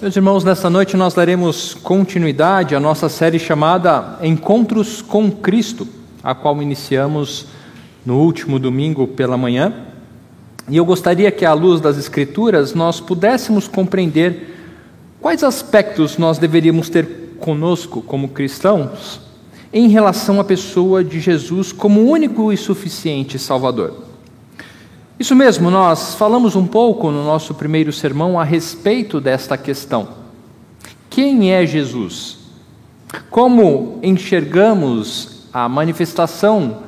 Meus irmãos, nesta noite nós daremos continuidade à nossa série chamada Encontros com Cristo, a qual iniciamos no último domingo pela manhã. E eu gostaria que, à luz das Escrituras, nós pudéssemos compreender quais aspectos nós deveríamos ter conosco como cristãos em relação à pessoa de Jesus como único e suficiente Salvador. Isso mesmo, nós falamos um pouco no nosso primeiro sermão a respeito desta questão. Quem é Jesus? Como enxergamos a manifestação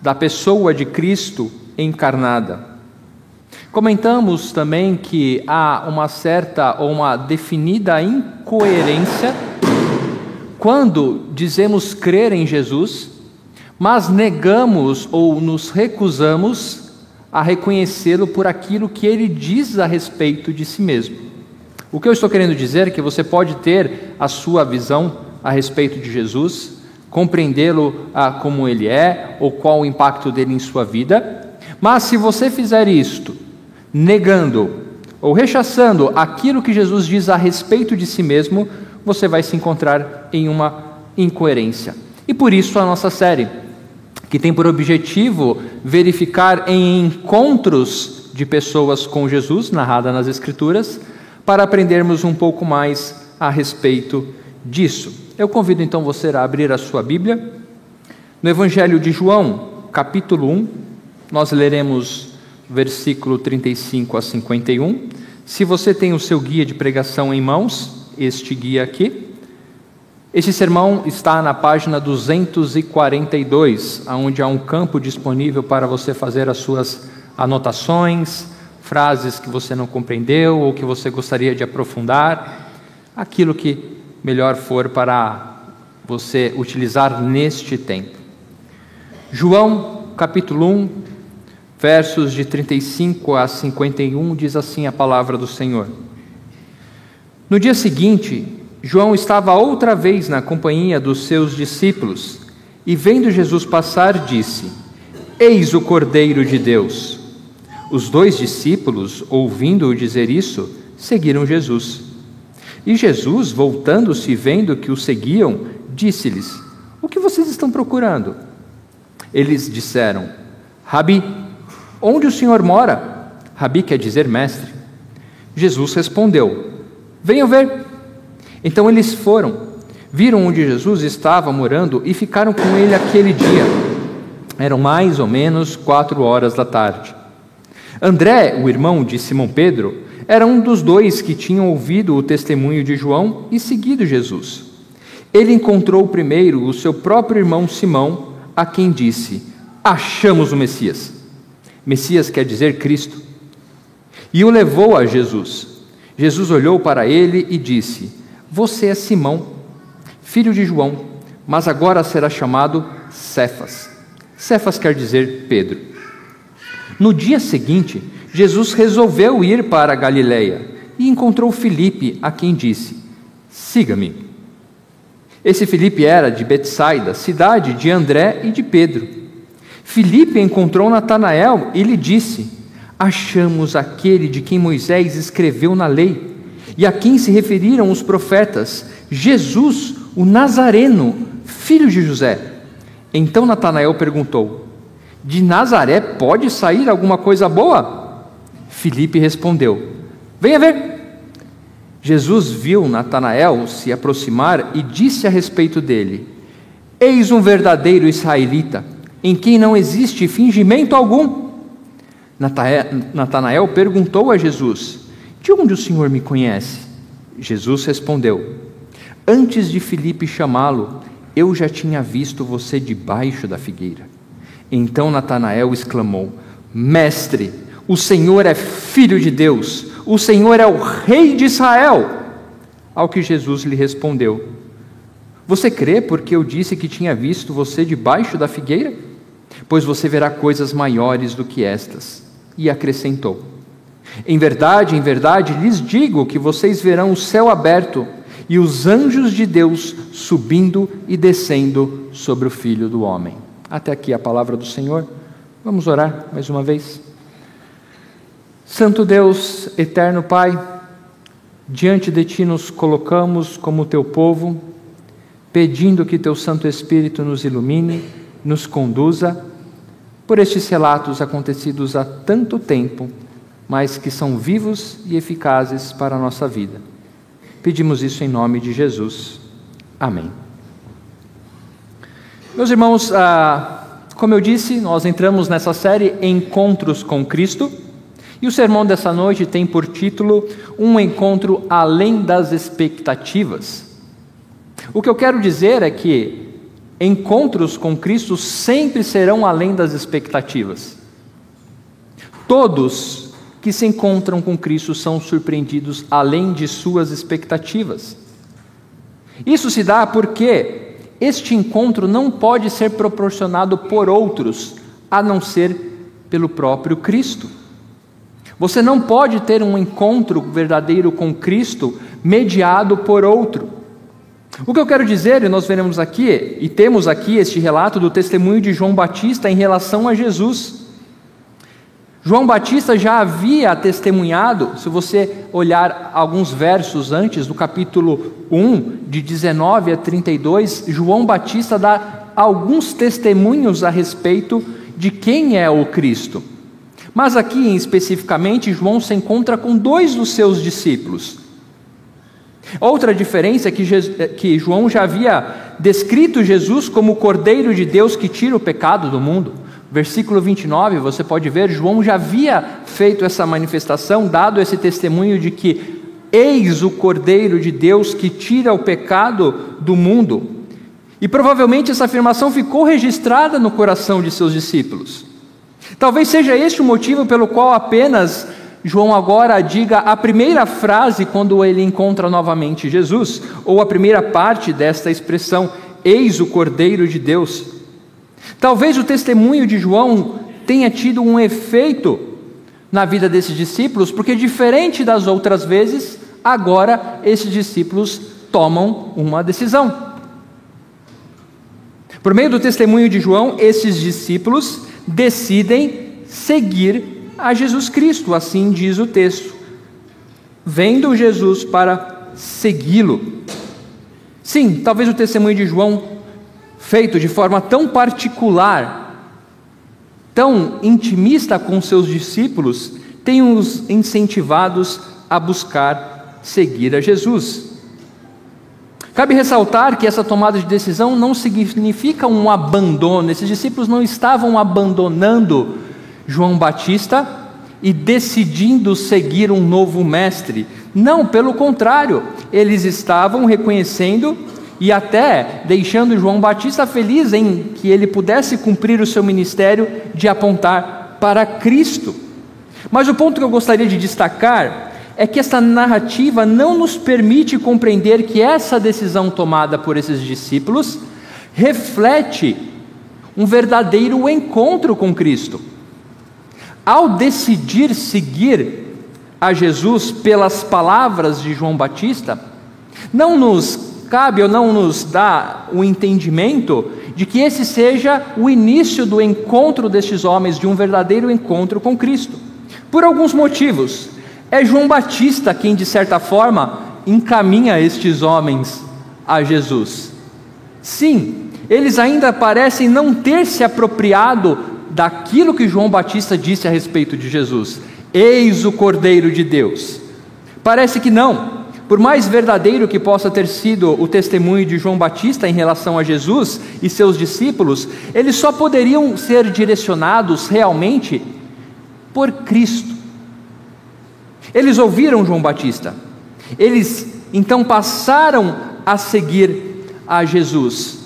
da pessoa de Cristo encarnada? Comentamos também que há uma certa ou uma definida incoerência quando dizemos crer em Jesus, mas negamos ou nos recusamos a reconhecê-lo por aquilo que ele diz a respeito de si mesmo. O que eu estou querendo dizer é que você pode ter a sua visão a respeito de Jesus, compreendê-lo ah, como ele é, ou qual o impacto dele em sua vida, mas se você fizer isto, negando ou rechaçando aquilo que Jesus diz a respeito de si mesmo, você vai se encontrar em uma incoerência. E por isso a nossa série que tem por objetivo verificar em encontros de pessoas com Jesus, narrada nas Escrituras, para aprendermos um pouco mais a respeito disso. Eu convido então você a abrir a sua Bíblia. No Evangelho de João, capítulo 1, nós leremos versículo 35 a 51. Se você tem o seu guia de pregação em mãos, este guia aqui, este sermão está na página 242, onde há um campo disponível para você fazer as suas anotações, frases que você não compreendeu ou que você gostaria de aprofundar, aquilo que melhor for para você utilizar neste tempo. João, capítulo 1, versos de 35 a 51, diz assim a palavra do Senhor. No dia seguinte, João estava outra vez na companhia dos seus discípulos e, vendo Jesus passar, disse: Eis o Cordeiro de Deus. Os dois discípulos, ouvindo-o dizer isso, seguiram Jesus. E Jesus, voltando-se e vendo que o seguiam, disse-lhes: O que vocês estão procurando? Eles disseram: Rabi, onde o Senhor mora? Rabi quer dizer mestre. Jesus respondeu: Venham ver. Então eles foram, viram onde Jesus estava morando e ficaram com ele aquele dia. Eram mais ou menos quatro horas da tarde. André, o irmão de Simão Pedro, era um dos dois que tinham ouvido o testemunho de João e seguido Jesus. Ele encontrou primeiro o seu próprio irmão Simão, a quem disse: Achamos o Messias. Messias quer dizer Cristo. E o levou a Jesus. Jesus olhou para ele e disse: você é Simão, filho de João, mas agora será chamado Cefas. Cefas quer dizer Pedro. No dia seguinte, Jesus resolveu ir para a Galiléia e encontrou Filipe, a quem disse: Siga-me. Esse Filipe era de Betsaida, cidade de André e de Pedro. Filipe encontrou Natanael e lhe disse: Achamos aquele de quem Moisés escreveu na lei e a quem se referiram os profetas, Jesus, o Nazareno, filho de José. Então Natanael perguntou: De Nazaré pode sair alguma coisa boa? Filipe respondeu: Venha ver. Jesus viu Natanael se aproximar e disse a respeito dele: Eis um verdadeiro israelita, em quem não existe fingimento algum. Natanael perguntou a Jesus: de onde o Senhor me conhece? Jesus respondeu: Antes de Filipe chamá-lo, eu já tinha visto você debaixo da figueira. Então Natanael exclamou: Mestre, o Senhor é filho de Deus, o Senhor é o rei de Israel. Ao que Jesus lhe respondeu: Você crê porque eu disse que tinha visto você debaixo da figueira? Pois você verá coisas maiores do que estas. E acrescentou: em verdade, em verdade lhes digo que vocês verão o céu aberto e os anjos de Deus subindo e descendo sobre o filho do homem. Até aqui a palavra do Senhor. Vamos orar mais uma vez. Santo Deus, eterno Pai, diante de ti nos colocamos como teu povo, pedindo que teu Santo Espírito nos ilumine, nos conduza por estes relatos acontecidos há tanto tempo, mas que são vivos e eficazes para a nossa vida. Pedimos isso em nome de Jesus. Amém. Meus irmãos, ah, como eu disse, nós entramos nessa série Encontros com Cristo. E o sermão dessa noite tem por título Um encontro além das expectativas. O que eu quero dizer é que encontros com Cristo sempre serão além das expectativas. Todos que se encontram com Cristo são surpreendidos além de suas expectativas. Isso se dá porque este encontro não pode ser proporcionado por outros, a não ser pelo próprio Cristo. Você não pode ter um encontro verdadeiro com Cristo mediado por outro. O que eu quero dizer, e nós veremos aqui, e temos aqui este relato do testemunho de João Batista em relação a Jesus. João Batista já havia testemunhado, se você olhar alguns versos antes, do capítulo 1, de 19 a 32, João Batista dá alguns testemunhos a respeito de quem é o Cristo. Mas aqui especificamente, João se encontra com dois dos seus discípulos. Outra diferença é que, é que João já havia descrito Jesus como o Cordeiro de Deus que tira o pecado do mundo. Versículo 29, você pode ver, João já havia feito essa manifestação, dado esse testemunho de que eis o Cordeiro de Deus que tira o pecado do mundo. E provavelmente essa afirmação ficou registrada no coração de seus discípulos. Talvez seja este o motivo pelo qual apenas João agora diga a primeira frase quando ele encontra novamente Jesus, ou a primeira parte desta expressão, eis o Cordeiro de Deus. Talvez o testemunho de João tenha tido um efeito na vida desses discípulos, porque diferente das outras vezes, agora esses discípulos tomam uma decisão. Por meio do testemunho de João, esses discípulos decidem seguir a Jesus Cristo, assim diz o texto. Vendo Jesus para segui-lo. Sim, talvez o testemunho de João, feito de forma tão particular, tão intimista com seus discípulos, tenha os incentivados a buscar seguir a Jesus. Cabe ressaltar que essa tomada de decisão não significa um abandono, esses discípulos não estavam abandonando João Batista e decidindo seguir um novo mestre. Não, pelo contrário, eles estavam reconhecendo e até deixando João Batista feliz em que ele pudesse cumprir o seu ministério de apontar para Cristo. Mas o ponto que eu gostaria de destacar é que essa narrativa não nos permite compreender que essa decisão tomada por esses discípulos reflete um verdadeiro encontro com Cristo. Ao decidir seguir a Jesus pelas palavras de João Batista, não nos cabe ou não nos dá o entendimento de que esse seja o início do encontro destes homens, de um verdadeiro encontro com Cristo. Por alguns motivos. É João Batista quem, de certa forma, encaminha estes homens a Jesus. Sim, eles ainda parecem não ter se apropriado daquilo que João Batista disse a respeito de Jesus: Eis o Cordeiro de Deus. Parece que não. Por mais verdadeiro que possa ter sido o testemunho de João Batista em relação a Jesus e seus discípulos, eles só poderiam ser direcionados realmente por Cristo. Eles ouviram João Batista, eles então passaram a seguir a Jesus.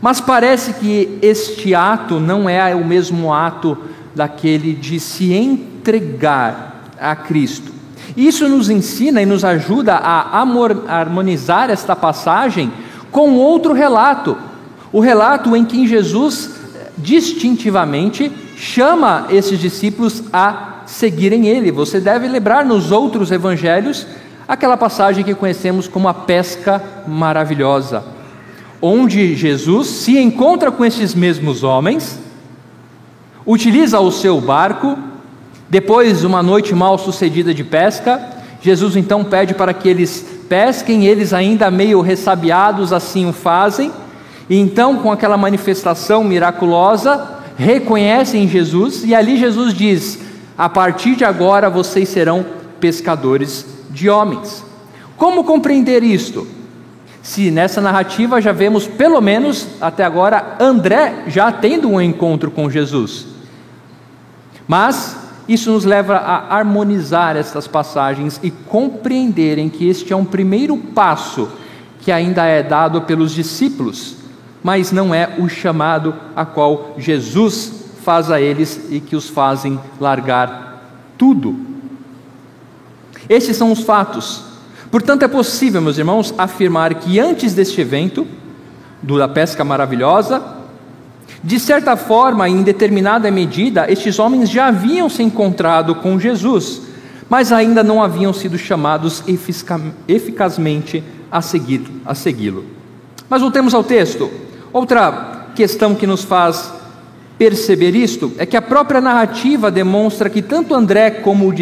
Mas parece que este ato não é o mesmo ato daquele de se entregar a Cristo. Isso nos ensina e nos ajuda a harmonizar esta passagem com outro relato, o relato em que Jesus distintivamente chama esses discípulos a seguirem ele. Você deve lembrar nos outros evangelhos aquela passagem que conhecemos como a pesca maravilhosa, onde Jesus se encontra com esses mesmos homens, utiliza o seu barco, depois de uma noite mal sucedida de pesca, Jesus então pede para que eles pesquem, eles ainda meio ressabiados assim o fazem, e então com aquela manifestação miraculosa, reconhecem Jesus, e ali Jesus diz: A partir de agora vocês serão pescadores de homens. Como compreender isto? Se nessa narrativa já vemos, pelo menos até agora, André já tendo um encontro com Jesus. Mas isso nos leva a harmonizar estas passagens e compreenderem que este é um primeiro passo que ainda é dado pelos discípulos, mas não é o chamado a qual Jesus faz a eles e que os fazem largar tudo. Estes são os fatos. Portanto, é possível, meus irmãos, afirmar que antes deste evento, do da pesca maravilhosa, de certa forma, em determinada medida, estes homens já haviam se encontrado com Jesus, mas ainda não haviam sido chamados eficazmente a segui-lo. Mas voltemos ao texto. Outra questão que nos faz perceber isto é que a própria narrativa demonstra que tanto André como o,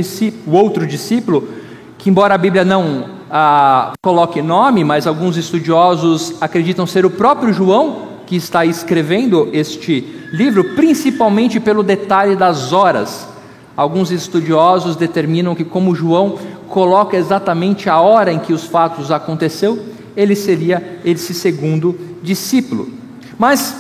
o outro discípulo, que embora a Bíblia não ah, coloque nome, mas alguns estudiosos acreditam ser o próprio João que está escrevendo este livro, principalmente pelo detalhe das horas. Alguns estudiosos determinam que, como João coloca exatamente a hora em que os fatos aconteceu, ele seria esse segundo discípulo. Mas,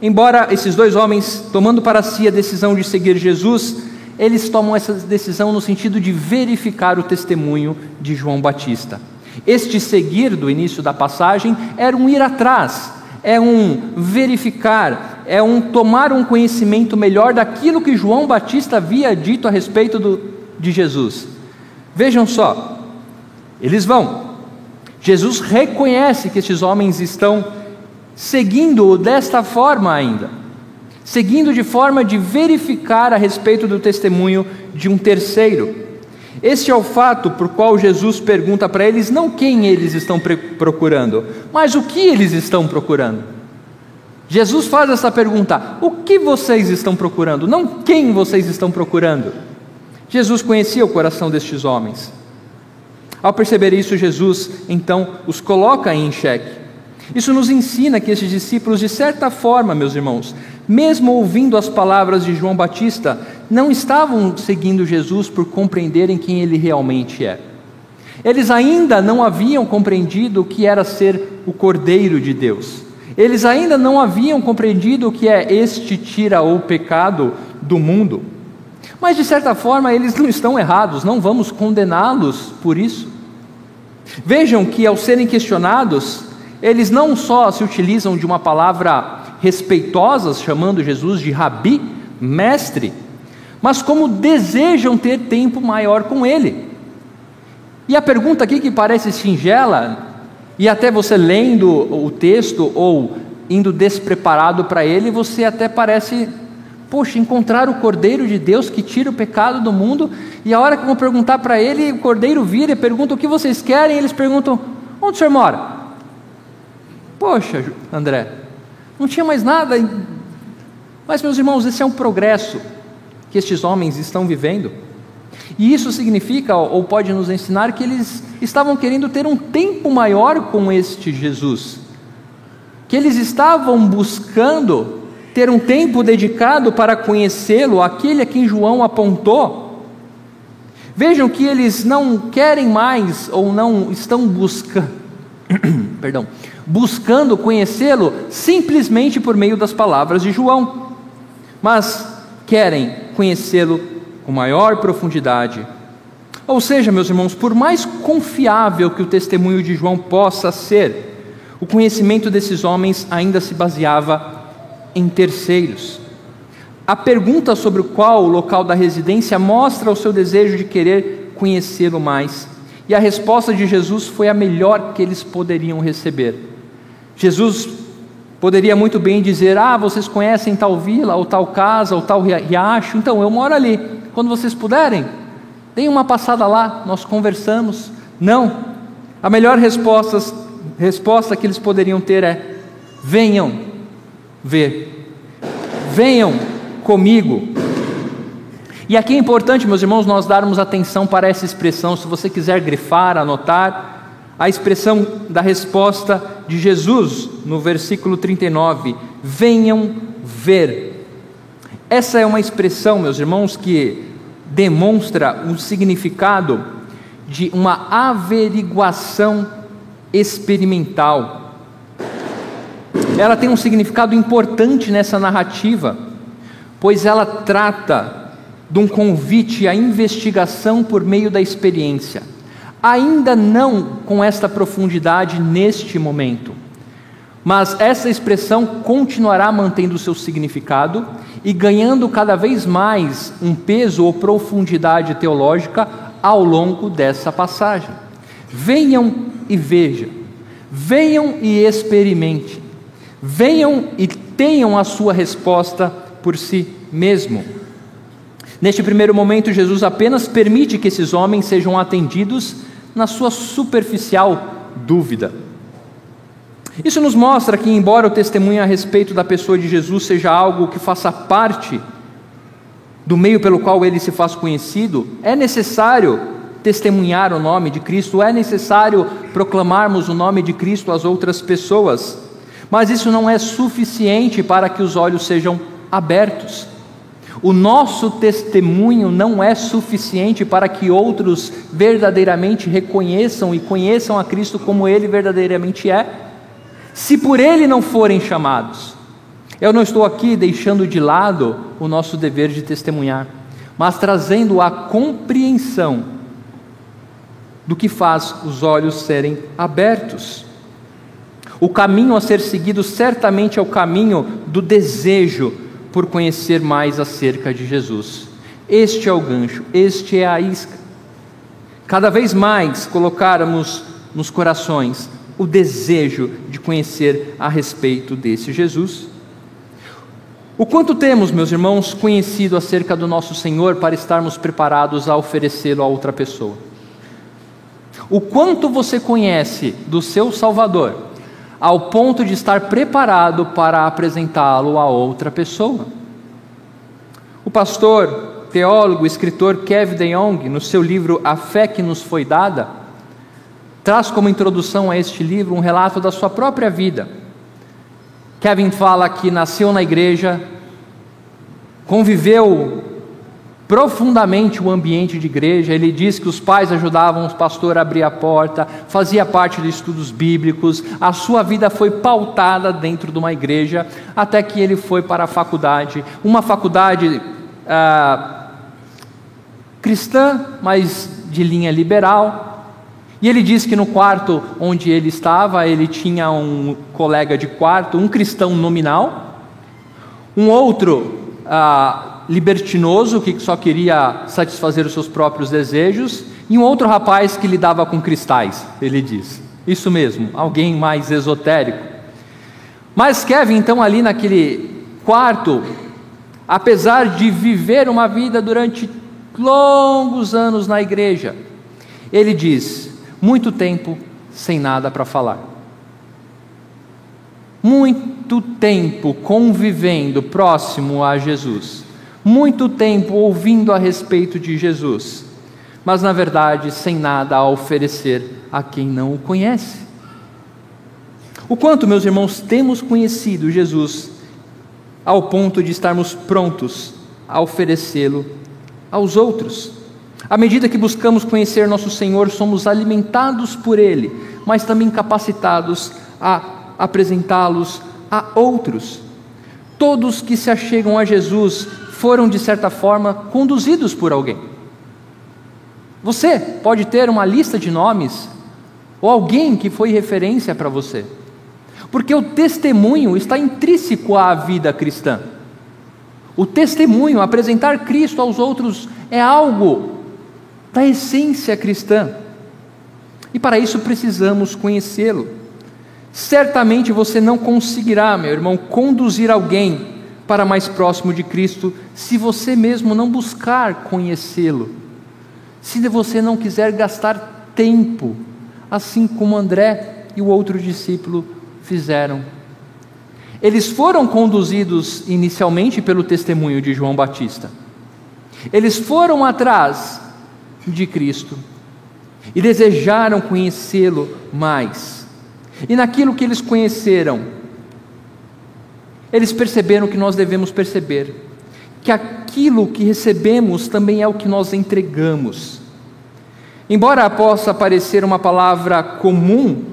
embora esses dois homens, tomando para si a decisão de seguir Jesus, eles tomam essa decisão no sentido de verificar o testemunho de João Batista. Este seguir do início da passagem era um ir atrás, é um verificar, é um tomar um conhecimento melhor daquilo que João Batista havia dito a respeito do, de Jesus. Vejam só, eles vão. Jesus reconhece que esses homens estão seguindo-o desta forma ainda seguindo de forma de verificar a respeito do testemunho de um terceiro. Este é o fato por qual Jesus pergunta para eles não quem eles estão procurando, mas o que eles estão procurando. Jesus faz essa pergunta: o que vocês estão procurando? Não quem vocês estão procurando. Jesus conhecia o coração destes homens. Ao perceber isso, Jesus então os coloca em xeque. Isso nos ensina que esses discípulos, de certa forma, meus irmãos, mesmo ouvindo as palavras de João Batista, não estavam seguindo Jesus por compreenderem quem ele realmente é. Eles ainda não haviam compreendido o que era ser o Cordeiro de Deus. Eles ainda não haviam compreendido o que é este tira o pecado do mundo. Mas de certa forma eles não estão errados, não vamos condená-los por isso. Vejam que ao serem questionados, eles não só se utilizam de uma palavra respeitosas, chamando Jesus de rabi, mestre, mas como desejam ter tempo maior com ele. E a pergunta aqui que parece singela, e até você lendo o texto ou indo despreparado para ele, você até parece, poxa, encontrar o Cordeiro de Deus que tira o pecado do mundo, e a hora que vão perguntar para ele, o Cordeiro vira e pergunta o que vocês querem, eles perguntam: onde o senhor mora? Poxa, André, não tinha mais nada. Mas, meus irmãos, esse é um progresso que estes homens estão vivendo. E isso significa, ou pode nos ensinar, que eles estavam querendo ter um tempo maior com este Jesus. Que eles estavam buscando ter um tempo dedicado para conhecê-lo, aquele a quem João apontou. Vejam que eles não querem mais ou não estão buscando, perdão, buscando conhecê-lo simplesmente por meio das palavras de João, mas querem conhecê-lo com maior profundidade. Ou seja, meus irmãos, por mais confiável que o testemunho de João possa ser, o conhecimento desses homens ainda se baseava em terceiros. A pergunta sobre o qual o local da residência mostra o seu desejo de querer conhecê-lo mais. E a resposta de Jesus foi a melhor que eles poderiam receber. Jesus poderia muito bem dizer: Ah, vocês conhecem tal vila, ou tal casa, ou tal riacho, então eu moro ali. Quando vocês puderem, deem uma passada lá, nós conversamos. Não. A melhor resposta, resposta que eles poderiam ter é: venham ver, venham comigo. E aqui é importante, meus irmãos, nós darmos atenção para essa expressão, se você quiser grifar, anotar, a expressão da resposta de Jesus no versículo 39: venham ver. Essa é uma expressão, meus irmãos, que demonstra um significado de uma averiguação experimental. Ela tem um significado importante nessa narrativa, pois ela trata de um convite à investigação por meio da experiência, ainda não com esta profundidade neste momento. Mas essa expressão continuará mantendo seu significado e ganhando cada vez mais um peso ou profundidade teológica ao longo dessa passagem. Venham e vejam, venham e experimentem, venham e tenham a sua resposta por si mesmo. Neste primeiro momento, Jesus apenas permite que esses homens sejam atendidos na sua superficial dúvida. Isso nos mostra que, embora o testemunho a respeito da pessoa de Jesus seja algo que faça parte do meio pelo qual ele se faz conhecido, é necessário testemunhar o nome de Cristo, é necessário proclamarmos o nome de Cristo às outras pessoas, mas isso não é suficiente para que os olhos sejam abertos. O nosso testemunho não é suficiente para que outros verdadeiramente reconheçam e conheçam a Cristo como Ele verdadeiramente é, se por Ele não forem chamados. Eu não estou aqui deixando de lado o nosso dever de testemunhar, mas trazendo a compreensão do que faz os olhos serem abertos. O caminho a ser seguido certamente é o caminho do desejo por conhecer mais acerca de Jesus. Este é o gancho, este é a isca. Cada vez mais colocarmos nos corações o desejo de conhecer a respeito desse Jesus. O quanto temos, meus irmãos, conhecido acerca do nosso Senhor para estarmos preparados a oferecê-lo a outra pessoa? O quanto você conhece do seu Salvador ao ponto de estar preparado para apresentá-lo a outra pessoa. O pastor, teólogo, escritor Kevin DeYoung, no seu livro A Fé que nos foi dada, traz como introdução a este livro um relato da sua própria vida. Kevin fala que nasceu na igreja, conviveu profundamente o ambiente de igreja. Ele diz que os pais ajudavam o pastor a abrir a porta, fazia parte de estudos bíblicos. A sua vida foi pautada dentro de uma igreja até que ele foi para a faculdade, uma faculdade ah, cristã, mas de linha liberal. E ele diz que no quarto onde ele estava, ele tinha um colega de quarto, um cristão nominal, um outro ah, libertinoso que só queria satisfazer os seus próprios desejos, e um outro rapaz que lidava com cristais, ele diz. Isso mesmo, alguém mais esotérico. Mas Kevin, então, ali naquele quarto, apesar de viver uma vida durante longos anos na igreja, ele diz: muito tempo sem nada para falar. Muito tempo convivendo próximo a Jesus muito tempo ouvindo a respeito de Jesus, mas na verdade sem nada a oferecer a quem não o conhece. O quanto, meus irmãos, temos conhecido Jesus ao ponto de estarmos prontos a oferecê-lo aos outros. À medida que buscamos conhecer nosso Senhor, somos alimentados por Ele, mas também capacitados a apresentá-los a outros. Todos que se achegam a Jesus foram, de certa forma, conduzidos por alguém. Você pode ter uma lista de nomes ou alguém que foi referência para você, porque o testemunho está intrínseco à vida cristã. O testemunho, apresentar Cristo aos outros, é algo da essência cristã. E para isso precisamos conhecê-lo. Certamente você não conseguirá, meu irmão, conduzir alguém para mais próximo de Cristo se você mesmo não buscar conhecê-lo. Se você não quiser gastar tempo, assim como André e o outro discípulo fizeram. Eles foram conduzidos inicialmente pelo testemunho de João Batista. Eles foram atrás de Cristo e desejaram conhecê-lo mais. E naquilo que eles conheceram, eles perceberam que nós devemos perceber que aquilo que recebemos também é o que nós entregamos. Embora possa parecer uma palavra comum,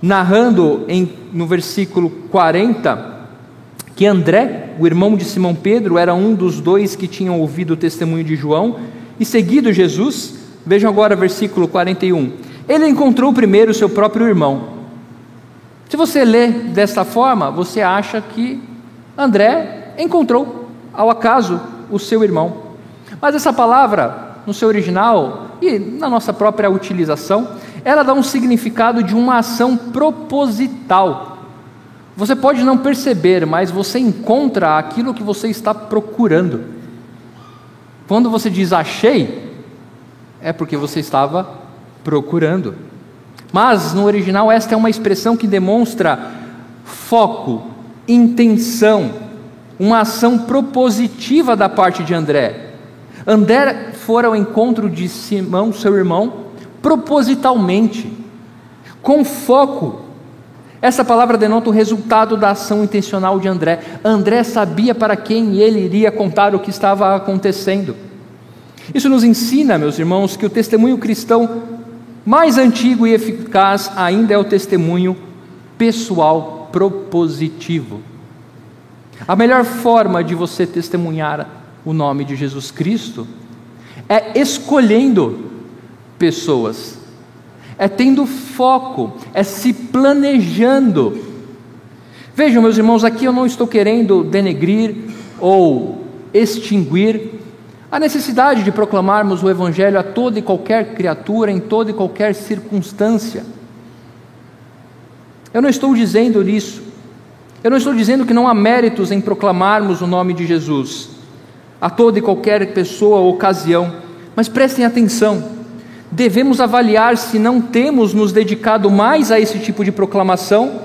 narrando em, no versículo 40, que André, o irmão de Simão Pedro, era um dos dois que tinham ouvido o testemunho de João e seguido Jesus. Vejam agora versículo 41. Ele encontrou primeiro o seu próprio irmão. Se você lê desta forma, você acha que André encontrou ao acaso o seu irmão. Mas essa palavra, no seu original e na nossa própria utilização, ela dá um significado de uma ação proposital. Você pode não perceber, mas você encontra aquilo que você está procurando. Quando você diz achei, é porque você estava procurando. Mas no original, esta é uma expressão que demonstra foco, intenção, uma ação propositiva da parte de André. André fora ao encontro de Simão, seu irmão, propositalmente, com foco. Essa palavra denota o resultado da ação intencional de André. André sabia para quem ele iria contar o que estava acontecendo. Isso nos ensina, meus irmãos, que o testemunho cristão mais antigo e eficaz ainda é o testemunho pessoal propositivo. A melhor forma de você testemunhar o nome de Jesus Cristo é escolhendo pessoas, é tendo foco, é se planejando. Vejam, meus irmãos, aqui eu não estou querendo denegrir ou extinguir a necessidade de proclamarmos o Evangelho a toda e qualquer criatura, em toda e qualquer circunstância. Eu não estou dizendo isso. Eu não estou dizendo que não há méritos em proclamarmos o nome de Jesus a toda e qualquer pessoa ou ocasião, mas prestem atenção. Devemos avaliar se não temos nos dedicado mais a esse tipo de proclamação,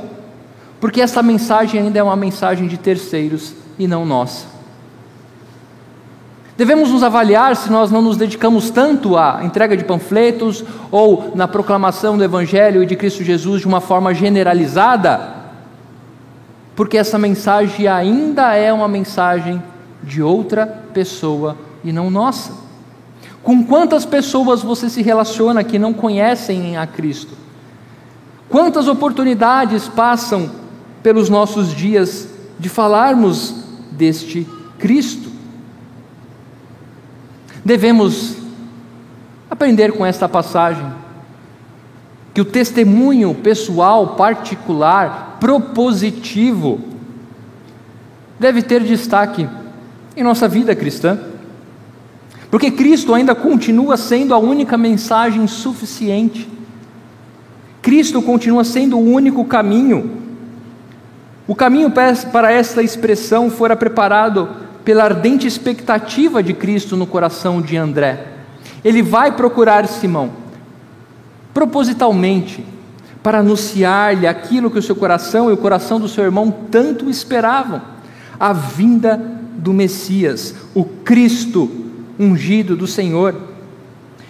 porque essa mensagem ainda é uma mensagem de terceiros e não nossa. Devemos nos avaliar se nós não nos dedicamos tanto à entrega de panfletos ou na proclamação do Evangelho e de Cristo Jesus de uma forma generalizada porque essa mensagem ainda é uma mensagem de outra pessoa e não nossa. Com quantas pessoas você se relaciona que não conhecem a Cristo? Quantas oportunidades passam pelos nossos dias de falarmos deste Cristo? Devemos aprender com esta passagem que o testemunho pessoal, particular, propositivo, deve ter destaque em nossa vida cristã. Porque Cristo ainda continua sendo a única mensagem suficiente. Cristo continua sendo o único caminho. O caminho para esta expressão fora preparado pela ardente expectativa de Cristo no coração de André. Ele vai procurar Simão propositalmente, para anunciar-lhe aquilo que o seu coração e o coração do seu irmão tanto esperavam: a vinda do Messias, o Cristo ungido do Senhor.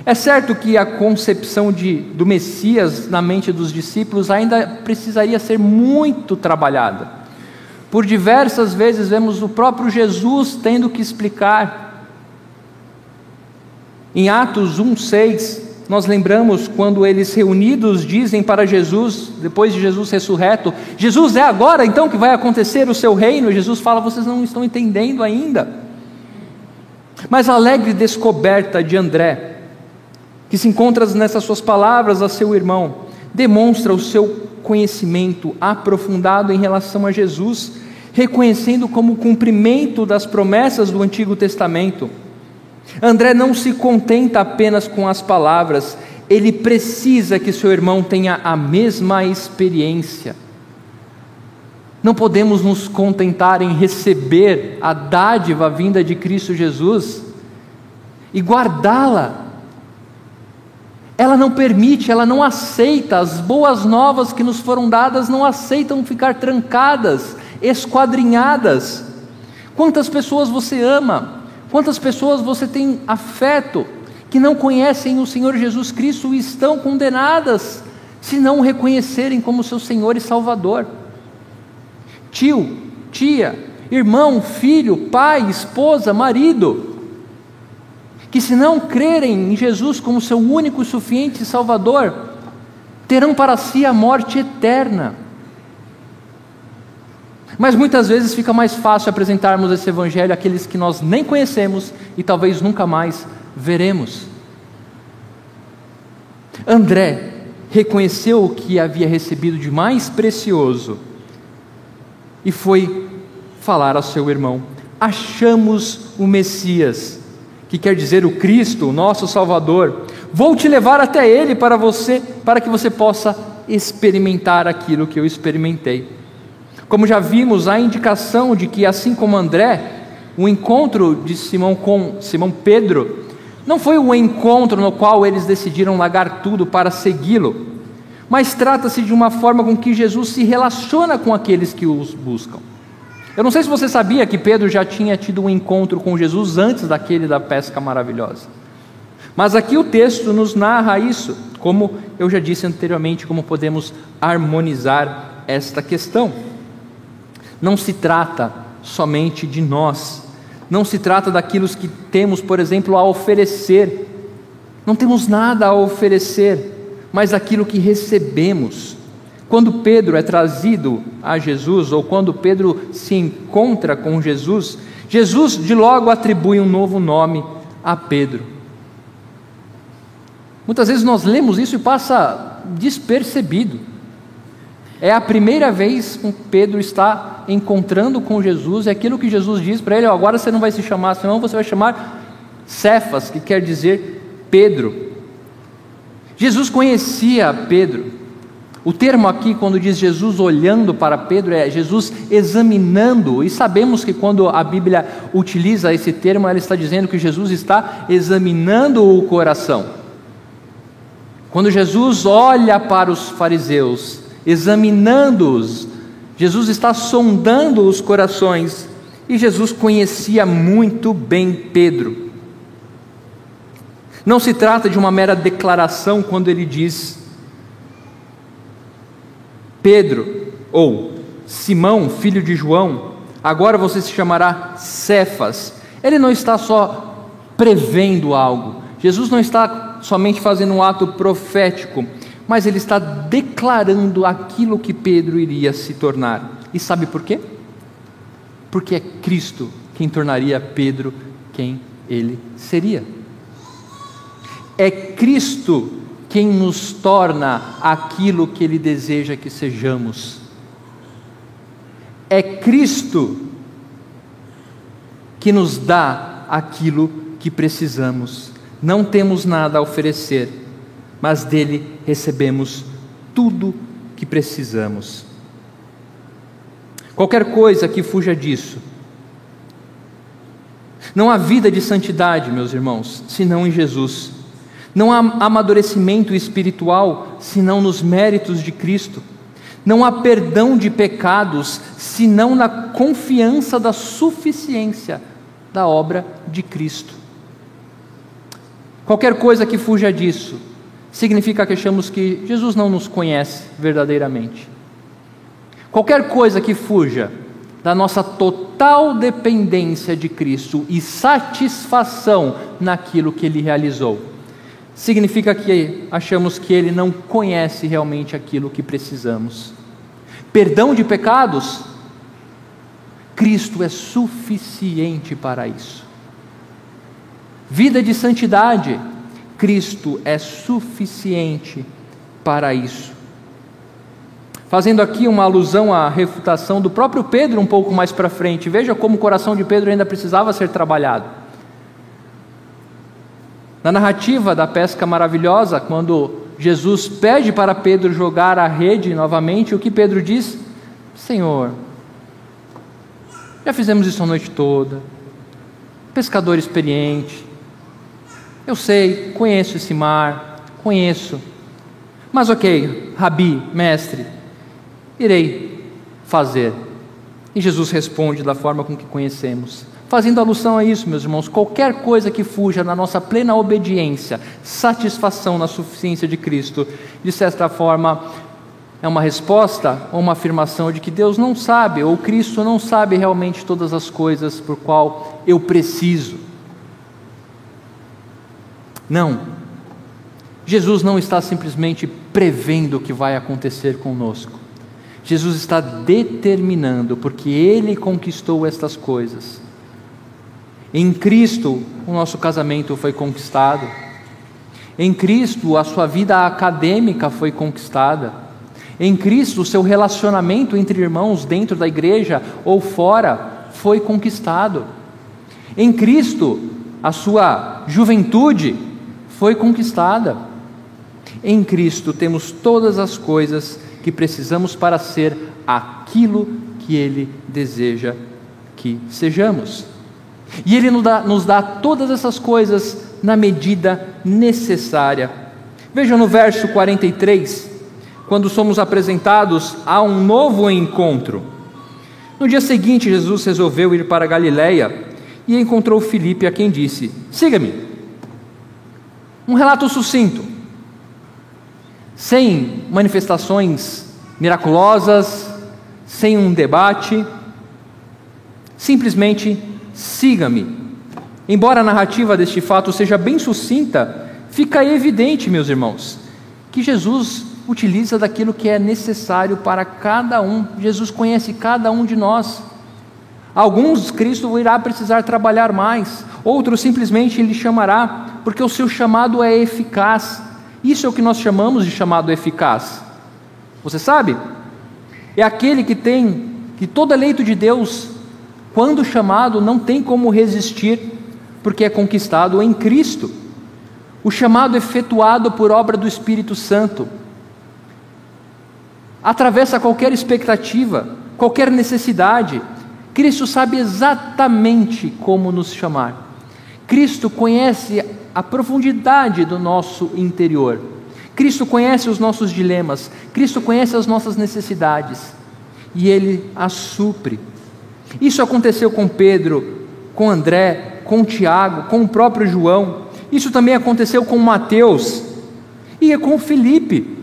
É certo que a concepção de, do Messias na mente dos discípulos ainda precisaria ser muito trabalhada. Por diversas vezes vemos o próprio Jesus tendo que explicar. Em Atos 1,6, nós lembramos quando eles reunidos dizem para Jesus, depois de Jesus ressurreto: Jesus, é agora então que vai acontecer o seu reino? Jesus fala: vocês não estão entendendo ainda. Mas a alegre descoberta de André, que se encontra nessas suas palavras a seu irmão, demonstra o seu conhecimento aprofundado em relação a Jesus, reconhecendo como cumprimento das promessas do Antigo Testamento André não se contenta apenas com as palavras, ele precisa que seu irmão tenha a mesma experiência. Não podemos nos contentar em receber a dádiva vinda de Cristo Jesus e guardá-la. Ela não permite, ela não aceita, as boas novas que nos foram dadas não aceitam ficar trancadas, esquadrinhadas. Quantas pessoas você ama? Quantas pessoas você tem afeto que não conhecem o Senhor Jesus Cristo e estão condenadas se não o reconhecerem como seu Senhor e Salvador? Tio, tia, irmão, filho, pai, esposa, marido, que se não crerem em Jesus como seu único e suficiente Salvador, terão para si a morte eterna. Mas muitas vezes fica mais fácil apresentarmos esse Evangelho àqueles que nós nem conhecemos e talvez nunca mais veremos. André reconheceu o que havia recebido de mais precioso e foi falar ao seu irmão: Achamos o Messias, que quer dizer o Cristo, o nosso Salvador. Vou te levar até ele para você, para que você possa experimentar aquilo que eu experimentei. Como já vimos, há indicação de que, assim como André, o encontro de Simão com Simão Pedro não foi um encontro no qual eles decidiram largar tudo para segui-lo, mas trata-se de uma forma com que Jesus se relaciona com aqueles que os buscam. Eu não sei se você sabia que Pedro já tinha tido um encontro com Jesus antes daquele da pesca maravilhosa. Mas aqui o texto nos narra isso, como eu já disse anteriormente, como podemos harmonizar esta questão. Não se trata somente de nós, não se trata daquilo que temos, por exemplo, a oferecer. Não temos nada a oferecer, mas aquilo que recebemos. Quando Pedro é trazido a Jesus, ou quando Pedro se encontra com Jesus, Jesus de logo atribui um novo nome a Pedro. Muitas vezes nós lemos isso e passa despercebido. É a primeira vez que Pedro está encontrando com Jesus, é aquilo que Jesus diz para ele: agora você não vai se chamar senão você vai chamar Cefas, que quer dizer Pedro. Jesus conhecia Pedro. O termo aqui, quando diz Jesus olhando para Pedro, é Jesus examinando, e sabemos que quando a Bíblia utiliza esse termo, ela está dizendo que Jesus está examinando o coração. Quando Jesus olha para os fariseus, examinando-os. Jesus está sondando os corações e Jesus conhecia muito bem Pedro. Não se trata de uma mera declaração quando ele diz: Pedro, ou Simão, filho de João, agora você se chamará Cefas. Ele não está só prevendo algo, Jesus não está somente fazendo um ato profético, mas ele está declarando aquilo que Pedro iria se tornar. E sabe por quê? Porque é Cristo quem tornaria Pedro quem ele seria. É Cristo quem nos torna aquilo que ele deseja que sejamos. É Cristo que nos dá aquilo que precisamos. Não temos nada a oferecer, mas dele recebemos tudo que precisamos. Qualquer coisa que fuja disso. Não há vida de santidade, meus irmãos, senão em Jesus. Não há amadurecimento espiritual senão nos méritos de Cristo. Não há perdão de pecados senão na confiança da suficiência da obra de Cristo. Qualquer coisa que fuja disso significa que achamos que Jesus não nos conhece verdadeiramente. Qualquer coisa que fuja da nossa total dependência de Cristo e satisfação naquilo que Ele realizou, significa que achamos que Ele não conhece realmente aquilo que precisamos. Perdão de pecados, Cristo é suficiente para isso. Vida de santidade, Cristo é suficiente para isso. Fazendo aqui uma alusão à refutação do próprio Pedro um pouco mais para frente, veja como o coração de Pedro ainda precisava ser trabalhado. Na narrativa da pesca maravilhosa, quando Jesus pede para Pedro jogar a rede novamente, o que Pedro diz? Senhor, já fizemos isso a noite toda, pescador experiente, eu sei, conheço esse mar, conheço. Mas ok, Rabi, mestre, irei fazer. E Jesus responde da forma com que conhecemos: Fazendo alusão a isso, meus irmãos, qualquer coisa que fuja na nossa plena obediência, satisfação na suficiência de Cristo, de certa forma, é uma resposta ou uma afirmação de que Deus não sabe, ou Cristo não sabe realmente todas as coisas por qual eu preciso. Não. Jesus não está simplesmente prevendo o que vai acontecer conosco. Jesus está determinando, porque Ele conquistou estas coisas. Em Cristo, o nosso casamento foi conquistado. Em Cristo, a sua vida acadêmica foi conquistada. Em Cristo, o seu relacionamento entre irmãos dentro da igreja ou fora foi conquistado. Em Cristo, a sua juventude foi conquistada. Em Cristo temos todas as coisas que precisamos para ser aquilo que Ele deseja que sejamos. E Ele nos dá, nos dá todas essas coisas na medida necessária. Vejam no verso 43, quando somos apresentados a um novo encontro. No dia seguinte, Jesus resolveu ir para Galiléia e encontrou Filipe, a quem disse: Siga-me. Um relato sucinto, sem manifestações miraculosas, sem um debate, simplesmente siga-me. Embora a narrativa deste fato seja bem sucinta, fica evidente, meus irmãos, que Jesus utiliza daquilo que é necessário para cada um. Jesus conhece cada um de nós. Alguns Cristo irá precisar trabalhar mais, outros simplesmente Ele chamará, porque o seu chamado é eficaz. Isso é o que nós chamamos de chamado eficaz. Você sabe? É aquele que tem, que todo eleito de Deus quando chamado, não tem como resistir, porque é conquistado em Cristo. O chamado efetuado por obra do Espírito Santo atravessa qualquer expectativa, qualquer necessidade. Cristo sabe exatamente como nos chamar. Cristo conhece a profundidade do nosso interior. Cristo conhece os nossos dilemas. Cristo conhece as nossas necessidades. E Ele as supre. Isso aconteceu com Pedro, com André, com Tiago, com o próprio João. Isso também aconteceu com Mateus e com Felipe.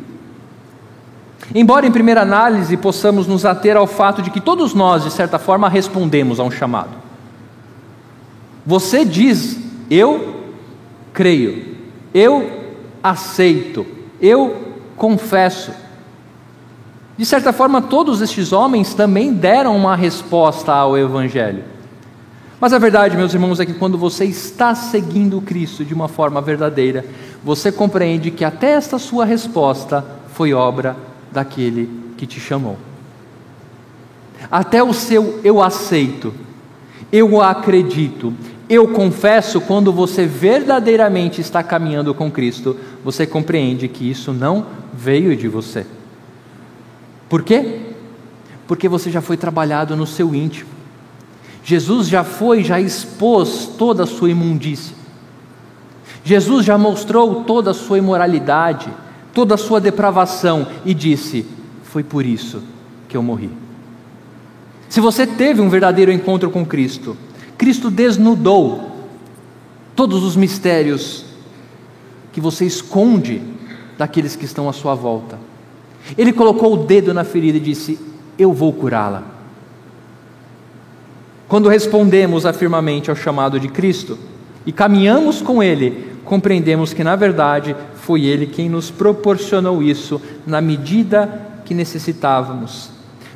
Embora em primeira análise possamos nos ater ao fato de que todos nós, de certa forma, respondemos a um chamado. Você diz, eu creio, eu aceito, eu confesso. De certa forma, todos estes homens também deram uma resposta ao Evangelho. Mas a verdade, meus irmãos, é que quando você está seguindo Cristo de uma forma verdadeira, você compreende que até esta sua resposta foi obra daquele que te chamou. Até o seu eu aceito, eu acredito, eu confesso, quando você verdadeiramente está caminhando com Cristo, você compreende que isso não veio de você. Por quê? Porque você já foi trabalhado no seu íntimo. Jesus já foi, já expôs toda a sua imundícia. Jesus já mostrou toda a sua imoralidade, toda a sua depravação e disse: Foi por isso que eu morri. Se você teve um verdadeiro encontro com Cristo, Cristo desnudou todos os mistérios que você esconde daqueles que estão à sua volta. Ele colocou o dedo na ferida e disse: Eu vou curá-la. Quando respondemos afirmamente ao chamado de Cristo e caminhamos com Ele, compreendemos que, na verdade, foi Ele quem nos proporcionou isso na medida que necessitávamos.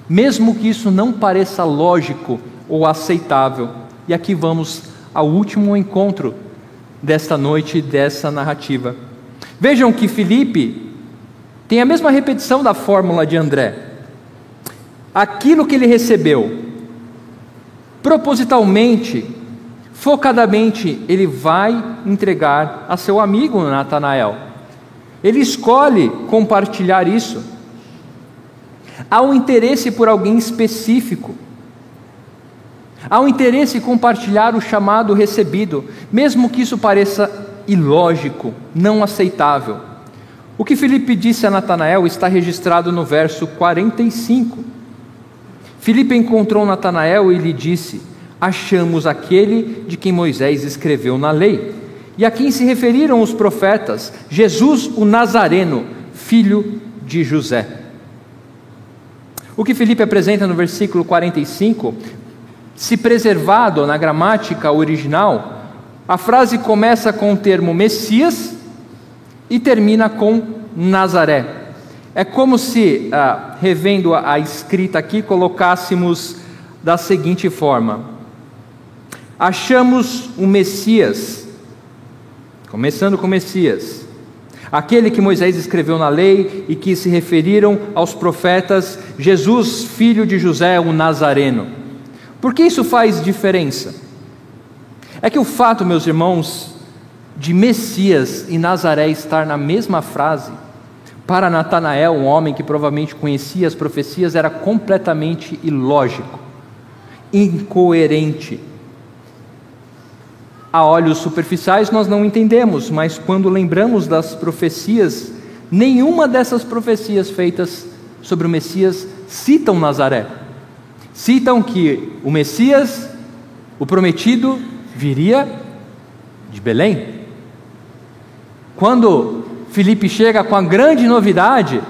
Mesmo que isso não pareça lógico ou aceitável. E aqui vamos ao último encontro desta noite, dessa narrativa. Vejam que Filipe tem a mesma repetição da fórmula de André. Aquilo que ele recebeu, propositalmente, focadamente, ele vai entregar a seu amigo Natanael. Ele escolhe compartilhar isso. Há um interesse por alguém específico. Há um interesse em compartilhar o chamado recebido, mesmo que isso pareça ilógico, não aceitável. O que Filipe disse a Natanael está registrado no verso 45. Filipe encontrou Natanael e lhe disse: achamos aquele de quem Moisés escreveu na lei, e a quem se referiram os profetas, Jesus o Nazareno, filho de José. O que Felipe apresenta no versículo 45, se preservado na gramática original, a frase começa com o termo Messias e termina com Nazaré. É como se, ah, revendo a, escrita aqui, colocássemos da seguinte forma: achamos o Messias, começando com Messias, aquele que Moisés escreveu na lei e que se referiram aos profetas, Jesus, filho de José, o Nazareno. Por que isso faz diferença? É que o fato, meus irmãos, de Messias e Nazaré estar na mesma frase, para Natanael, um homem que provavelmente conhecia as profecias, era completamente ilógico, incoerente a olhos superficiais nós não entendemos, mas quando lembramos das profecias, nenhuma dessas profecias feitas sobre o Messias citam Nazaré. Citam que o Messias, o prometido, viria de Belém. Quando Felipe chega com a grande novidade,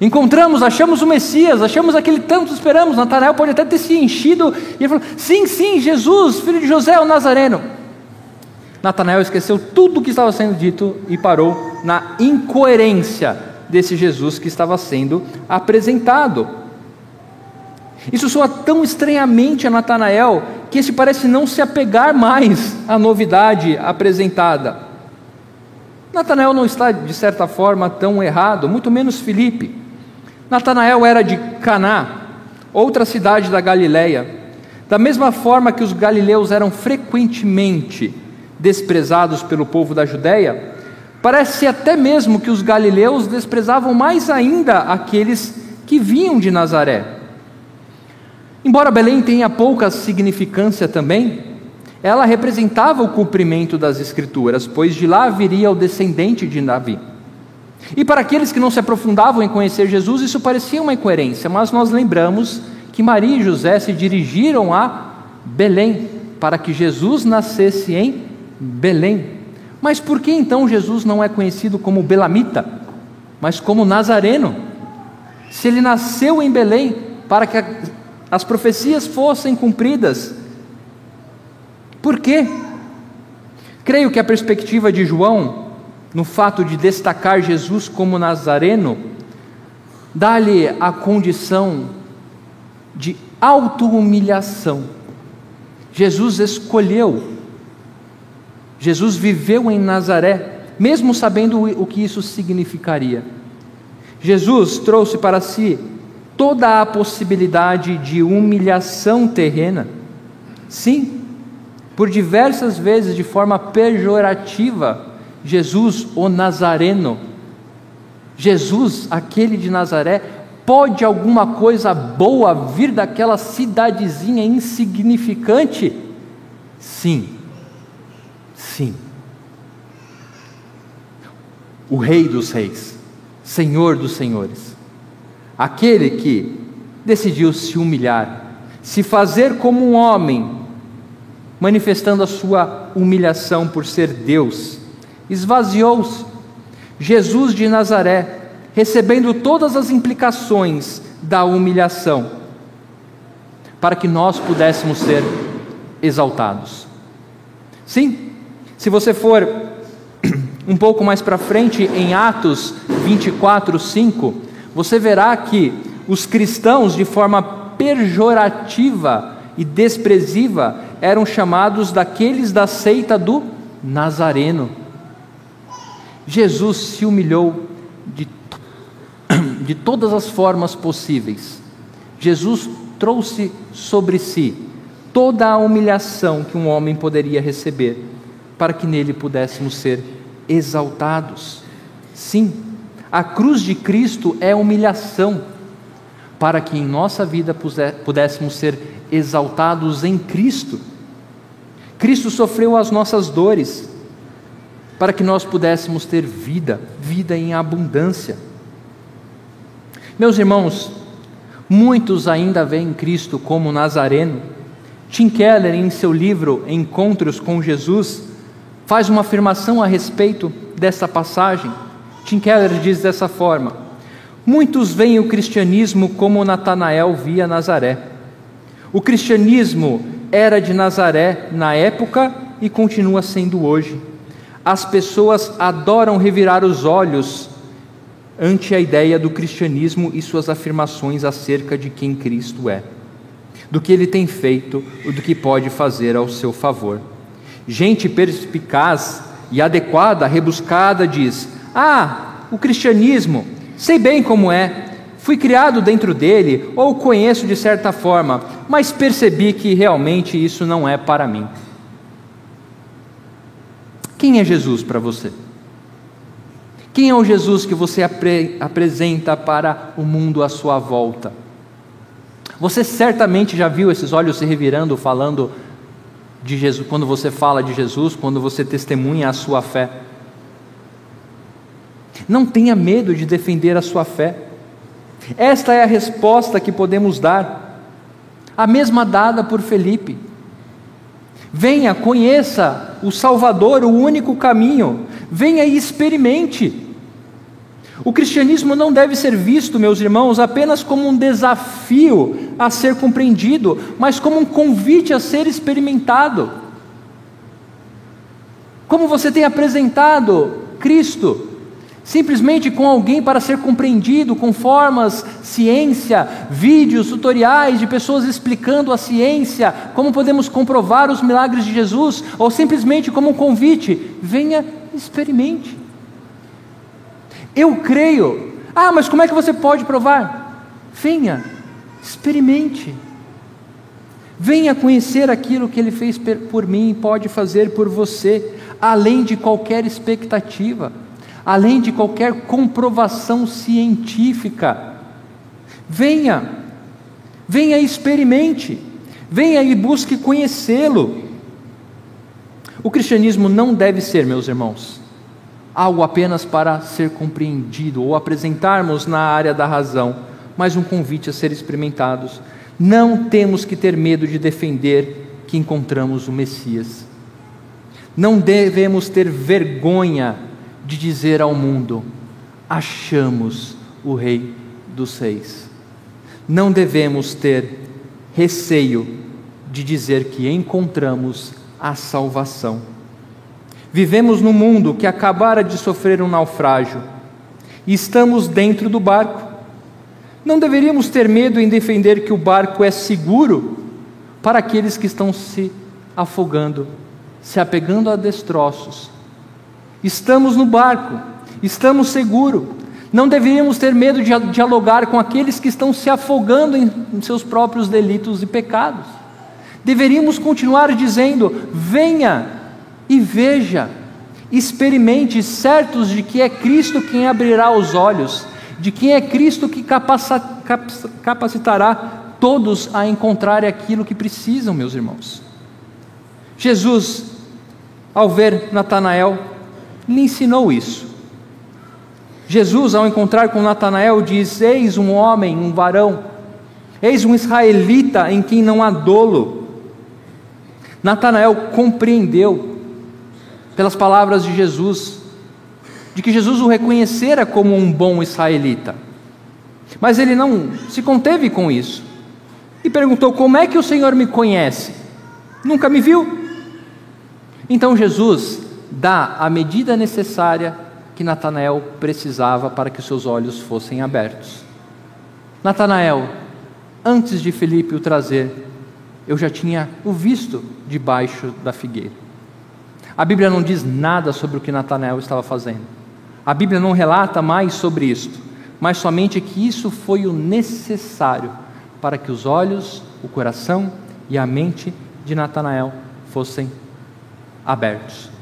encontramos, achamos o Messias, achamos aquele tanto esperamos. Natanael pode até ter se enchido e ele falou: sim, sim, Jesus, filho de José, o Nazareno. Natanael esqueceu tudo o que estava sendo dito e parou na incoerência desse Jesus que estava sendo apresentado. Isso soa tão estranhamente a Natanael que este parece não se apegar mais à novidade apresentada. Natanael não está, de certa forma, tão errado, muito menos Filipe. Natanael era de Caná, outra cidade da Galileia. Da mesma forma que os galileus eram frequentemente desprezados pelo povo da Judéia, parece até mesmo que os galileus desprezavam mais ainda aqueles que vinham de Nazaré. Embora Belém tenha pouca significância também, ela representava o cumprimento das Escrituras, pois de lá viria o descendente de Davi. E para aqueles que não se aprofundavam em conhecer Jesus, isso parecia uma incoerência, mas nós lembramos que Maria e José se dirigiram a Belém para que Jesus nascesse em Belém. Mas por que então Jesus não é conhecido como Belamita, mas como Nazareno? Se ele nasceu em Belém para que as profecias fossem cumpridas, por quê? Creio que a perspectiva de João, no fato de destacar Jesus como Nazareno, dá-lhe a condição de auto-humilhação. Jesus escolheu Jesus viveu em Nazaré, mesmo sabendo o que isso significaria. Jesus trouxe para si toda a possibilidade de humilhação terrena. Sim, por diversas vezes, de forma pejorativa, Jesus, o Nazareno, Jesus, aquele de Nazaré, pode alguma coisa boa vir daquela cidadezinha insignificante? Sim. Sim. O Rei dos Reis, Senhor dos Senhores, aquele que decidiu se humilhar, se fazer como um homem, manifestando a sua humilhação por ser Deus, esvaziou-se. Jesus de Nazaré, recebendo todas as implicações da humilhação, para que nós pudéssemos ser exaltados. Sim, se você for um pouco mais para frente, em Atos 24, 5, você verá que os cristãos, de forma pejorativa e desprezível, eram chamados daqueles da seita do Nazareno. Jesus se humilhou de, de todas as formas possíveis. Jesus trouxe sobre si toda a humilhação que um homem poderia receber para que nele pudéssemos ser exaltados. Sim, a cruz de Cristo é humilhação, para que em nossa vida pudéssemos ser exaltados em Cristo. Cristo sofreu as nossas dores, para que nós pudéssemos ter vida, vida em abundância. Meus irmãos, muitos ainda veem Cristo como Nazareno, Tim Keller, em seu livro Encontros com Jesus, faz uma afirmação a respeito dessa passagem. Tim Keller diz dessa forma: Muitos veem o cristianismo como Natanael via Nazaré. O cristianismo era de Nazaré na época e continua sendo hoje. As pessoas adoram revirar os olhos ante a ideia do cristianismo e suas afirmações acerca de quem Cristo é, do que ele tem feito ou do que pode fazer ao seu favor. Gente perspicaz e adequada, rebuscada, diz: Ah, o cristianismo, sei bem como é, fui criado dentro dele ou conheço de certa forma, mas percebi que realmente isso não é para mim. Quem é Jesus para você? Quem é o Jesus que você apre apresenta para o mundo à sua volta? Você certamente já viu esses olhos se revirando falando de Jesus, quando você fala de Jesus, quando você testemunha a sua fé. Não tenha medo de defender a sua fé. Esta é a resposta que podemos dar, a mesma dada por Felipe. Venha, conheça o Salvador, o único caminho. Venha e experimente. O cristianismo não deve ser visto, meus irmãos, apenas como um desafio a ser compreendido, mas como um convite a ser experimentado. Como você tem apresentado Cristo? Simplesmente com alguém para ser compreendido, com formas, ciência, vídeos, tutoriais de pessoas explicando a ciência, como podemos comprovar os milagres de Jesus, ou simplesmente como um convite: venha, experimente. Eu creio. Ah, mas como é que você pode provar? Venha, experimente. Venha conhecer aquilo que Ele fez por mim e pode fazer por você, além de qualquer expectativa, além de qualquer comprovação científica. Venha, venha e experimente, venha e busque conhecê-lo. O cristianismo não deve ser, meus irmãos, algo apenas para ser compreendido ou apresentarmos na área da razão, mas um convite a ser experimentados. Não temos que ter medo de defender que encontramos o Messias. Não devemos ter vergonha de dizer ao mundo: achamos o Rei dos Reis. Não devemos ter receio de dizer que encontramos a salvação Vivemos num mundo que acabara de sofrer um naufrágio e estamos dentro do barco. Não deveríamos ter medo em defender que o barco é seguro para aqueles que estão se afogando, se apegando a destroços. Estamos no barco, estamos seguros. Não deveríamos ter medo de dialogar com aqueles que estão se afogando em seus próprios delitos e pecados. Deveríamos continuar dizendo: venha, e veja, experimente, certos de que é Cristo quem abrirá os olhos, de quem é Cristo que capacitará todos a encontrar aquilo que precisam, meus irmãos. Jesus, ao ver Natanael, lhe ensinou isso. Jesus, ao encontrar com Natanael, diz: Eis um homem, um varão, eis um israelita em quem não há dolo. Natanael compreendeu pelas palavras de Jesus, de que Jesus o reconhecera como um bom israelita. Mas ele não se conteve com isso e perguntou: Como é que o Senhor me conhece? Nunca me viu? Então Jesus dá a medida necessária que Natanael precisava para que seus olhos fossem abertos. Natanael, antes de Felipe o trazer, eu já tinha o visto debaixo da figueira. A Bíblia não diz nada sobre o que Natanael estava fazendo. A Bíblia não relata mais sobre isto, mas somente que isso foi o necessário para que os olhos, o coração e a mente de Natanael fossem abertos.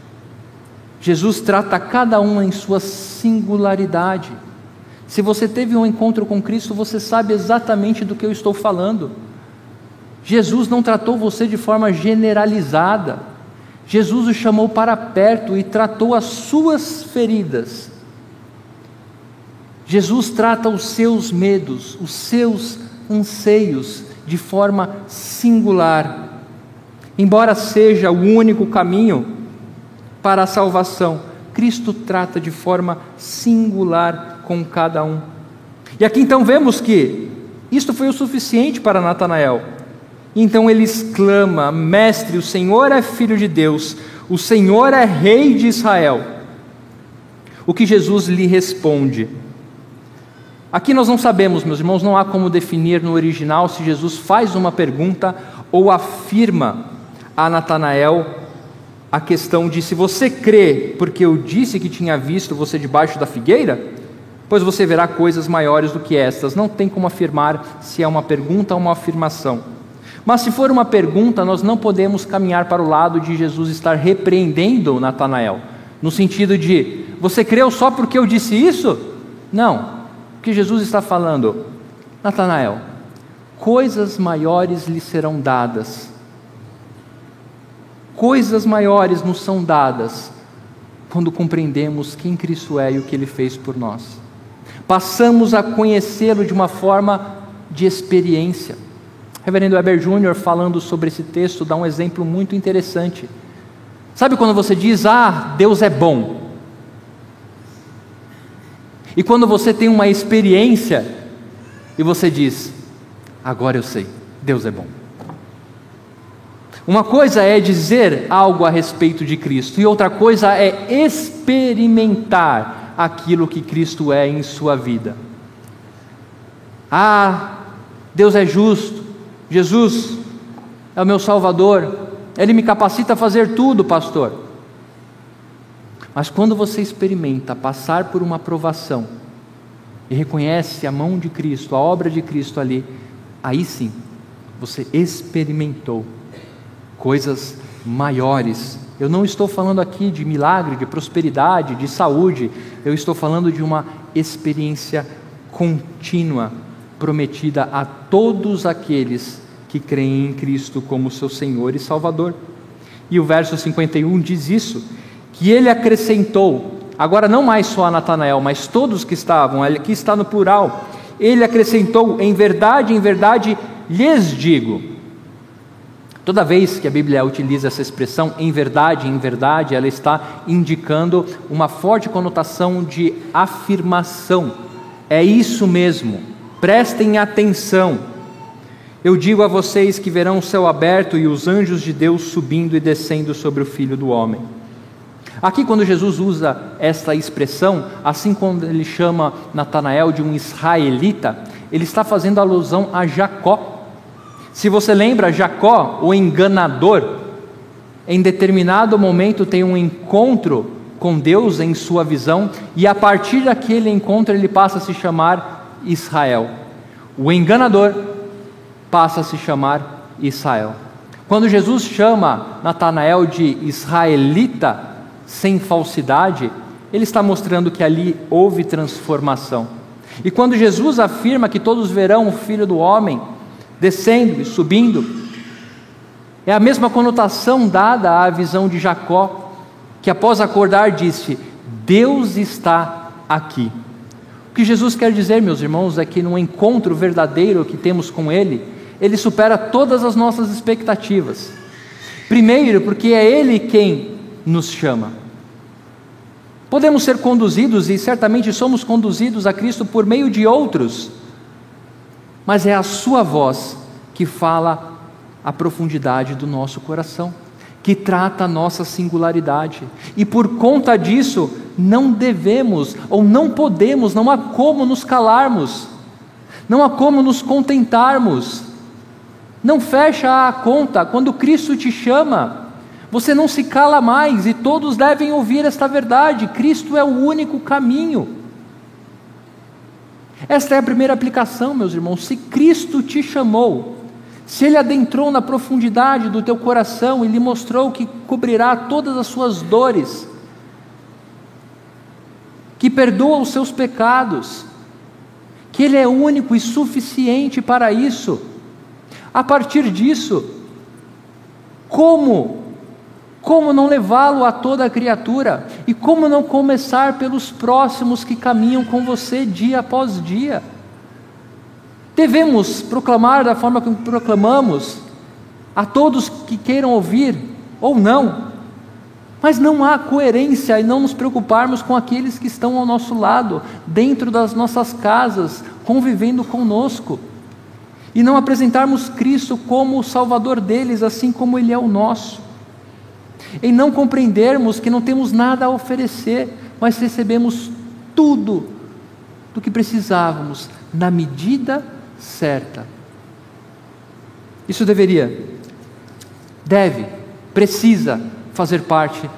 Jesus trata cada um em sua singularidade. Se você teve um encontro com Cristo, você sabe exatamente do que eu estou falando. Jesus não tratou você de forma generalizada. Jesus o chamou para perto e tratou as suas feridas. Jesus trata os seus medos, os seus anseios de forma singular Embora seja o único caminho para a salvação, Cristo trata de forma singular com cada um. E aqui então vemos que isto foi o suficiente para Natanael. Então ele exclama: Mestre, o Senhor é filho de Deus, o Senhor é rei de Israel. O que Jesus lhe responde? Aqui nós não sabemos, meus irmãos, não há como definir no original se Jesus faz uma pergunta ou afirma a Natanael a questão de se você crê porque eu disse que tinha visto você debaixo da figueira, pois você verá coisas maiores do que estas. Não tem como afirmar se é uma pergunta ou uma afirmação. Mas se for uma pergunta, nós não podemos caminhar para o lado de Jesus estar repreendendo Natanael, no sentido de você creu só porque eu disse isso? Não. O que Jesus está falando, Natanael, coisas maiores lhe serão dadas Coisas maiores nos são dadas quando compreendemos quem Cristo é e o que Ele fez por nós. Passamos a conhecê-lo de uma forma de experiência. Reverendo Weber Júnior, falando sobre esse texto, dá um exemplo muito interessante. Sabe quando você diz, ah, Deus é bom? E quando você tem uma experiência e você diz, agora eu sei, Deus é bom. Uma coisa é dizer algo a respeito de Cristo, e outra coisa é experimentar aquilo que Cristo é em sua vida. Ah, Deus é justo, Jesus é o meu Salvador, Ele me capacita a fazer tudo, pastor. Mas quando você experimenta passar por uma provação e reconhece a mão de Cristo, a obra de Cristo ali, aí sim você experimentou coisas maiores. Eu não estou falando aqui de milagre, de prosperidade, de saúde, eu estou falando de uma experiência contínua prometida a todos aqueles que creem em Cristo como seu Senhor e Salvador. E o verso 51 diz isso, que ele acrescentou, agora não mais só a Natanael, mas todos que estavam, aqui está no plural, ele acrescentou: em verdade, em verdade lhes digo Toda vez que a Bíblia utiliza essa expressão em verdade, em verdade, ela está indicando uma forte conotação de afirmação. É isso mesmo. Prestem atenção. Eu digo a vocês que verão o céu aberto e os anjos de Deus subindo e descendo sobre o filho do homem. Aqui, quando Jesus usa esta expressão, assim como ele chama Natanael de um israelita, ele está fazendo alusão a Jacó, se você lembra, Jacó, o enganador, em determinado momento tem um encontro com Deus em sua visão, e a partir daquele encontro ele passa a se chamar Israel. O enganador passa a se chamar Israel. Quando Jesus chama Natanael de israelita sem falsidade, ele está mostrando que ali houve transformação. E quando Jesus afirma que todos verão o Filho do Homem, descendo e subindo. É a mesma conotação dada à visão de Jacó, que após acordar disse: Deus está aqui. O que Jesus quer dizer, meus irmãos, é que no encontro verdadeiro que temos com Ele, Ele supera todas as nossas expectativas. Primeiro, porque é Ele quem nos chama. Podemos ser conduzidos, e certamente somos conduzidos a Cristo por meio de outros mas é a Sua voz que fala a profundidade do nosso coração, que trata a nossa singularidade. E por conta disso, não devemos ou não podemos, não há como nos calarmos, não há como nos contentarmos. Não fecha a conta quando Cristo te chama. Você não se cala mais e todos devem ouvir esta verdade: Cristo é o único caminho. Esta é a primeira aplicação, meus irmãos. Se Cristo te chamou, se Ele adentrou na profundidade do teu coração e lhe mostrou que cobrirá todas as suas dores, que perdoa os seus pecados, que Ele é único e suficiente para isso, a partir disso, como como não levá-lo a toda a criatura? E como não começar pelos próximos que caminham com você dia após dia? Devemos proclamar da forma como proclamamos, a todos que queiram ouvir ou não. Mas não há coerência em não nos preocuparmos com aqueles que estão ao nosso lado, dentro das nossas casas, convivendo conosco, e não apresentarmos Cristo como o Salvador deles, assim como Ele é o nosso. Em não compreendermos que não temos nada a oferecer, mas recebemos tudo do que precisávamos, na medida certa. Isso deveria, deve, precisa fazer parte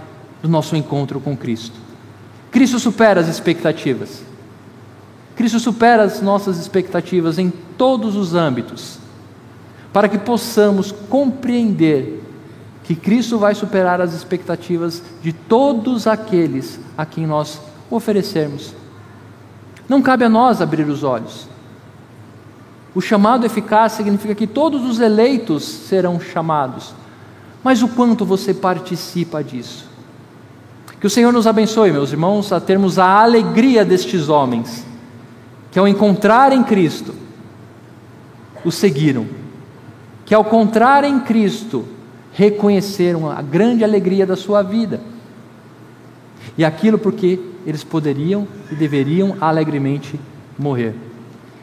do nosso encontro com Cristo. Cristo supera as expectativas. Cristo supera as nossas expectativas em todos os âmbitos, para que possamos compreender que Cristo vai superar as expectativas de todos aqueles a quem nós oferecermos. Não cabe a nós abrir os olhos. O chamado eficaz significa que todos os eleitos serão chamados. Mas o quanto você participa disso? Que o Senhor nos abençoe, meus irmãos, a termos a alegria destes homens, que ao encontrarem Cristo, o seguiram, que ao encontrarem Cristo, reconheceram a grande alegria da sua vida. E aquilo porque eles poderiam e deveriam alegremente morrer.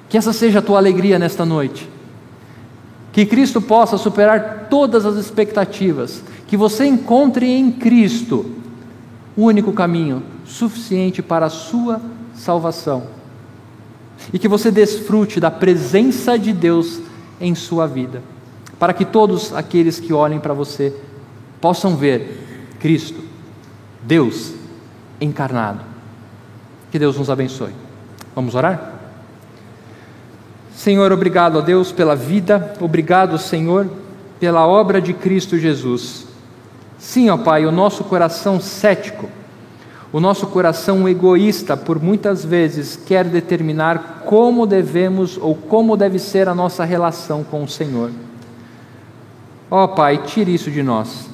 Que essa seja a tua alegria nesta noite. Que Cristo possa superar todas as expectativas. Que você encontre em Cristo o único caminho suficiente para a sua salvação. E que você desfrute da presença de Deus em sua vida. Para que todos aqueles que olhem para você possam ver Cristo, Deus encarnado. Que Deus nos abençoe. Vamos orar? Senhor, obrigado a Deus pela vida, obrigado, Senhor, pela obra de Cristo Jesus. Sim, ó Pai, o nosso coração cético, o nosso coração egoísta, por muitas vezes quer determinar como devemos ou como deve ser a nossa relação com o Senhor. Ó Pai, tire isso de nós.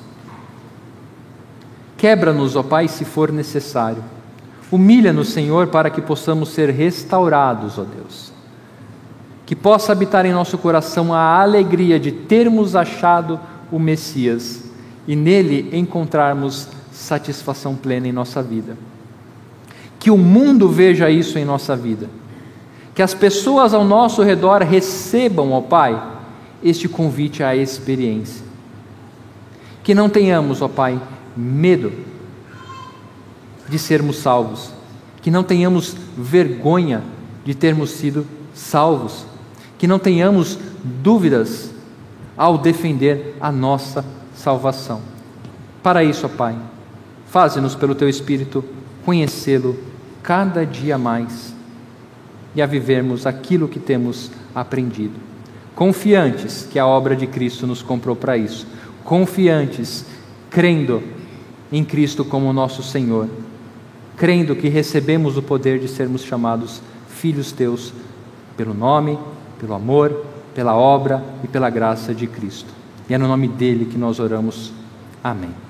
Quebra-nos, ó Pai, se for necessário. Humilha-nos, Senhor, para que possamos ser restaurados, ó Deus que possa habitar em nosso coração a alegria de termos achado o Messias e nele encontrarmos satisfação plena em nossa vida. Que o mundo veja isso em nossa vida. Que as pessoas ao nosso redor recebam, ó Pai, este convite à experiência. Que não tenhamos, ó Pai, medo de sermos salvos. Que não tenhamos vergonha de termos sido salvos que não tenhamos dúvidas ao defender a nossa salvação. Para isso, ó Pai, faze-nos pelo Teu Espírito conhecê-lo cada dia mais e a vivermos aquilo que temos aprendido. Confiantes que a obra de Cristo nos comprou para isso, confiantes, crendo em Cristo como nosso Senhor, crendo que recebemos o poder de sermos chamados filhos teus pelo nome pelo amor, pela obra e pela graça de Cristo. E é no nome dele que nós oramos. Amém.